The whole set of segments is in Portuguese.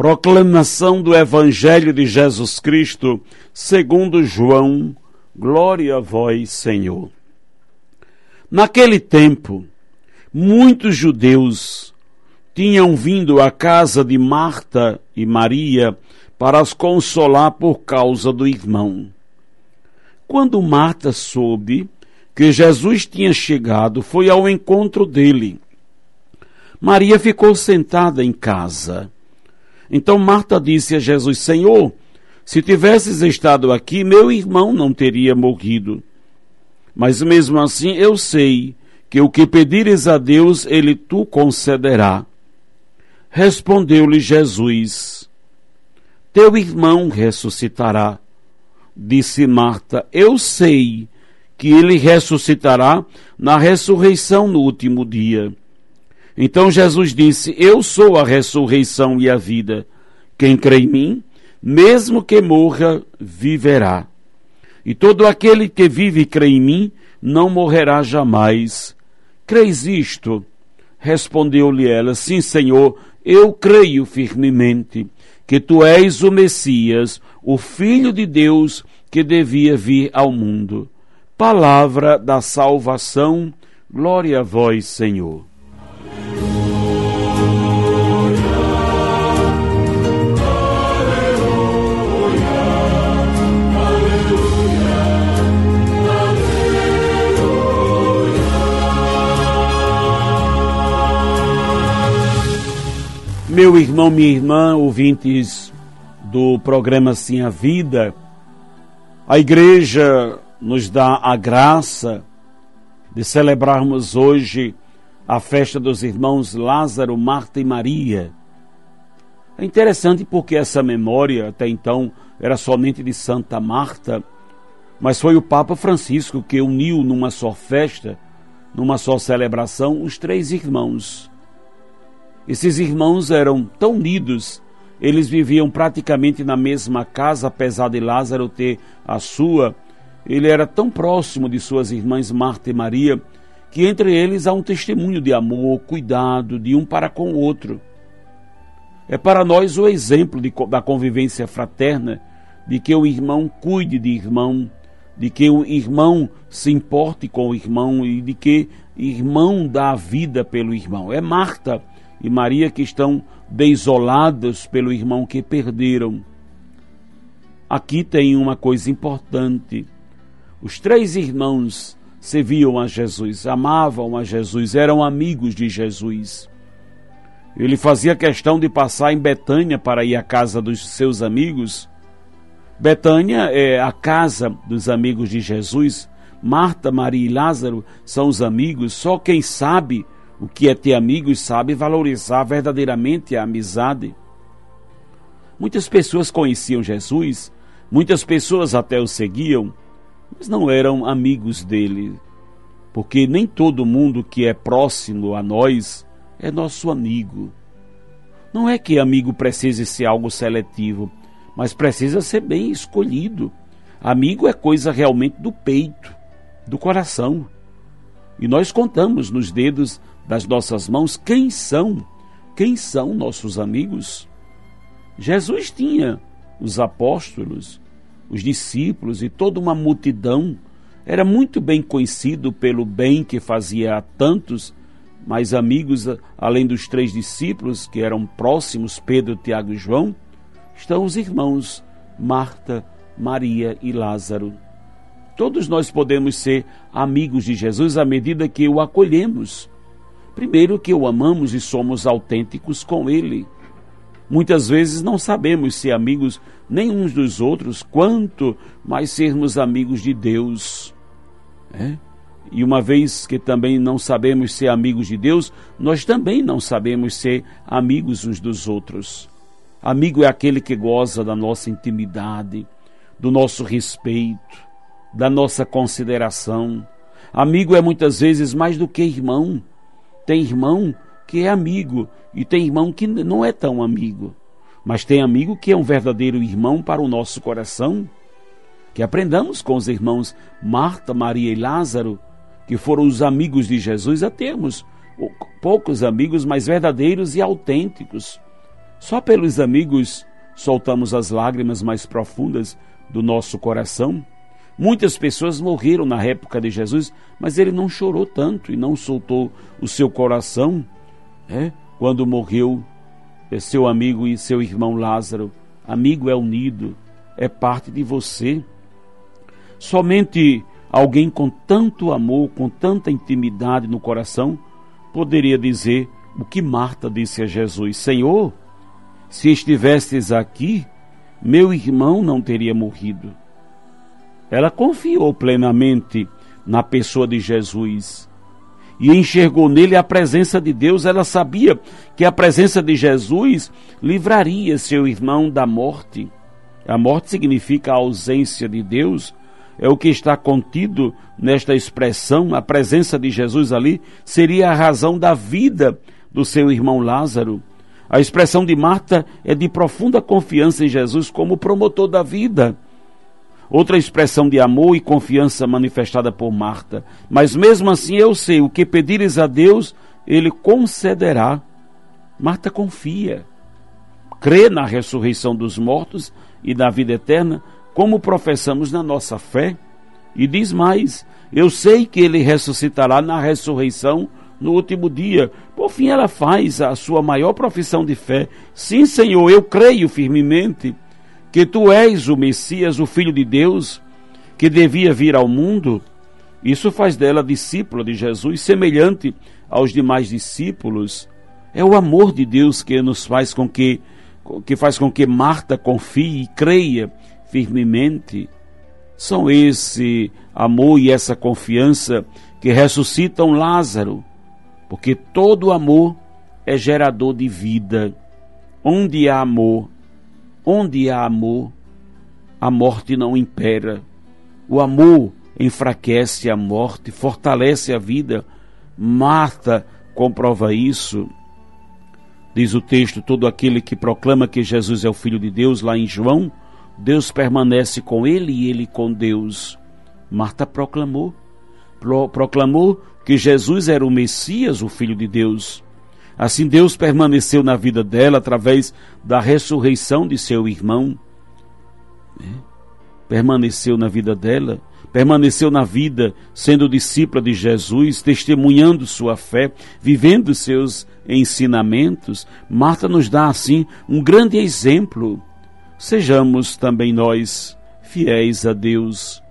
Proclamação do Evangelho de Jesus Cristo, segundo João. Glória a vós, Senhor. Naquele tempo, muitos judeus tinham vindo à casa de Marta e Maria para as consolar por causa do irmão. Quando Marta soube que Jesus tinha chegado, foi ao encontro dele. Maria ficou sentada em casa. Então Marta disse a Jesus: Senhor, se tivesses estado aqui, meu irmão não teria morrido. Mas mesmo assim eu sei que o que pedires a Deus, ele tu concederá. Respondeu-lhe Jesus: Teu irmão ressuscitará. Disse Marta: Eu sei que ele ressuscitará na ressurreição no último dia. Então Jesus disse: Eu sou a ressurreição e a vida. Quem crê em mim, mesmo que morra, viverá. E todo aquele que vive e crê em mim, não morrerá jamais. Creis isto? Respondeu-lhe ela: Sim, Senhor, eu creio firmemente que tu és o Messias, o Filho de Deus que devia vir ao mundo palavra da salvação. Glória a vós, Senhor. Meu irmão, minha irmã, ouvintes do programa Sim a Vida, a igreja nos dá a graça de celebrarmos hoje a festa dos irmãos Lázaro, Marta e Maria. É interessante porque essa memória até então era somente de Santa Marta, mas foi o Papa Francisco que uniu numa só festa, numa só celebração, os três irmãos. Esses irmãos eram tão unidos, eles viviam praticamente na mesma casa, apesar de Lázaro ter a sua ele era tão próximo de suas irmãs Marta e Maria que entre eles há um testemunho de amor, cuidado de um para com o outro. É para nós o exemplo de, da convivência fraterna, de que o irmão cuide de irmão, de que o irmão se importe com o irmão e de que irmão dá a vida pelo irmão. É Marta e Maria que estão desoladas pelo irmão que perderam. Aqui tem uma coisa importante os três irmãos serviam a Jesus, amavam a Jesus, eram amigos de Jesus. Ele fazia questão de passar em Betânia para ir à casa dos seus amigos. Betânia é a casa dos amigos de Jesus. Marta, Maria e Lázaro são os amigos. Só quem sabe o que é ter amigos sabe valorizar verdadeiramente a amizade. Muitas pessoas conheciam Jesus, muitas pessoas até o seguiam, mas não eram amigos dele, porque nem todo mundo que é próximo a nós é nosso amigo. Não é que amigo precise ser algo seletivo, mas precisa ser bem escolhido. Amigo é coisa realmente do peito, do coração. E nós contamos nos dedos das nossas mãos quem são, quem são nossos amigos. Jesus tinha os apóstolos, os discípulos e toda uma multidão, era muito bem conhecido pelo bem que fazia a tantos, mais amigos, além dos três discípulos que eram próximos, Pedro, Tiago e João, estão os irmãos Marta, Maria e Lázaro. Todos nós podemos ser amigos de Jesus à medida que o acolhemos. Primeiro, que o amamos e somos autênticos com ele. Muitas vezes não sabemos ser amigos nem uns dos outros, quanto mais sermos amigos de Deus. É? E uma vez que também não sabemos ser amigos de Deus, nós também não sabemos ser amigos uns dos outros. Amigo é aquele que goza da nossa intimidade, do nosso respeito, da nossa consideração. Amigo é muitas vezes mais do que irmão. Tem irmão que é amigo e tem irmão que não é tão amigo. Mas tem amigo que é um verdadeiro irmão para o nosso coração. Que aprendamos com os irmãos Marta, Maria e Lázaro, que foram os amigos de Jesus, a termos poucos amigos, mas verdadeiros e autênticos. Só pelos amigos soltamos as lágrimas mais profundas do nosso coração. Muitas pessoas morreram na época de Jesus, mas ele não chorou tanto e não soltou o seu coração é? quando morreu é seu amigo e seu irmão Lázaro. Amigo é unido, é parte de você. Somente alguém com tanto amor, com tanta intimidade no coração, poderia dizer o que Marta disse a Jesus: Senhor, se estivestes aqui, meu irmão não teria morrido. Ela confiou plenamente na pessoa de Jesus e enxergou nele a presença de Deus. Ela sabia que a presença de Jesus livraria seu irmão da morte. A morte significa a ausência de Deus, é o que está contido nesta expressão. A presença de Jesus ali seria a razão da vida do seu irmão Lázaro. A expressão de Marta é de profunda confiança em Jesus como promotor da vida. Outra expressão de amor e confiança manifestada por Marta. Mas mesmo assim eu sei, o que pedires a Deus, Ele concederá. Marta confia, crê na ressurreição dos mortos e na vida eterna, como professamos na nossa fé. E diz mais: Eu sei que Ele ressuscitará na ressurreição no último dia. Por fim, ela faz a sua maior profissão de fé. Sim, Senhor, eu creio firmemente que tu és o Messias, o Filho de Deus, que devia vir ao mundo. Isso faz dela discípula de Jesus, semelhante aos demais discípulos. É o amor de Deus que nos faz com que que faz com que Marta confie e creia firmemente. São esse amor e essa confiança que ressuscitam Lázaro, porque todo amor é gerador de vida. Onde há amor, onde há amor, a morte não impera. O amor enfraquece a morte, fortalece a vida. Marta comprova isso. Diz o texto: todo aquele que proclama que Jesus é o Filho de Deus, lá em João, Deus permanece com ele e ele com Deus. Marta proclamou, proclamou que Jesus era o Messias, o Filho de Deus. Assim, Deus permaneceu na vida dela através da ressurreição de seu irmão. É. Permaneceu na vida dela, permaneceu na vida, sendo discípula de Jesus, testemunhando sua fé, vivendo seus ensinamentos. Marta nos dá, assim, um grande exemplo. Sejamos também nós fiéis a Deus,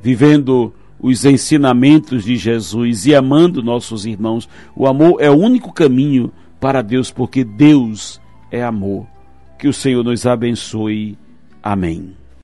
vivendo os ensinamentos de Jesus e amando nossos irmãos. O amor é o único caminho para Deus, porque Deus é amor. Que o Senhor nos abençoe. Amém.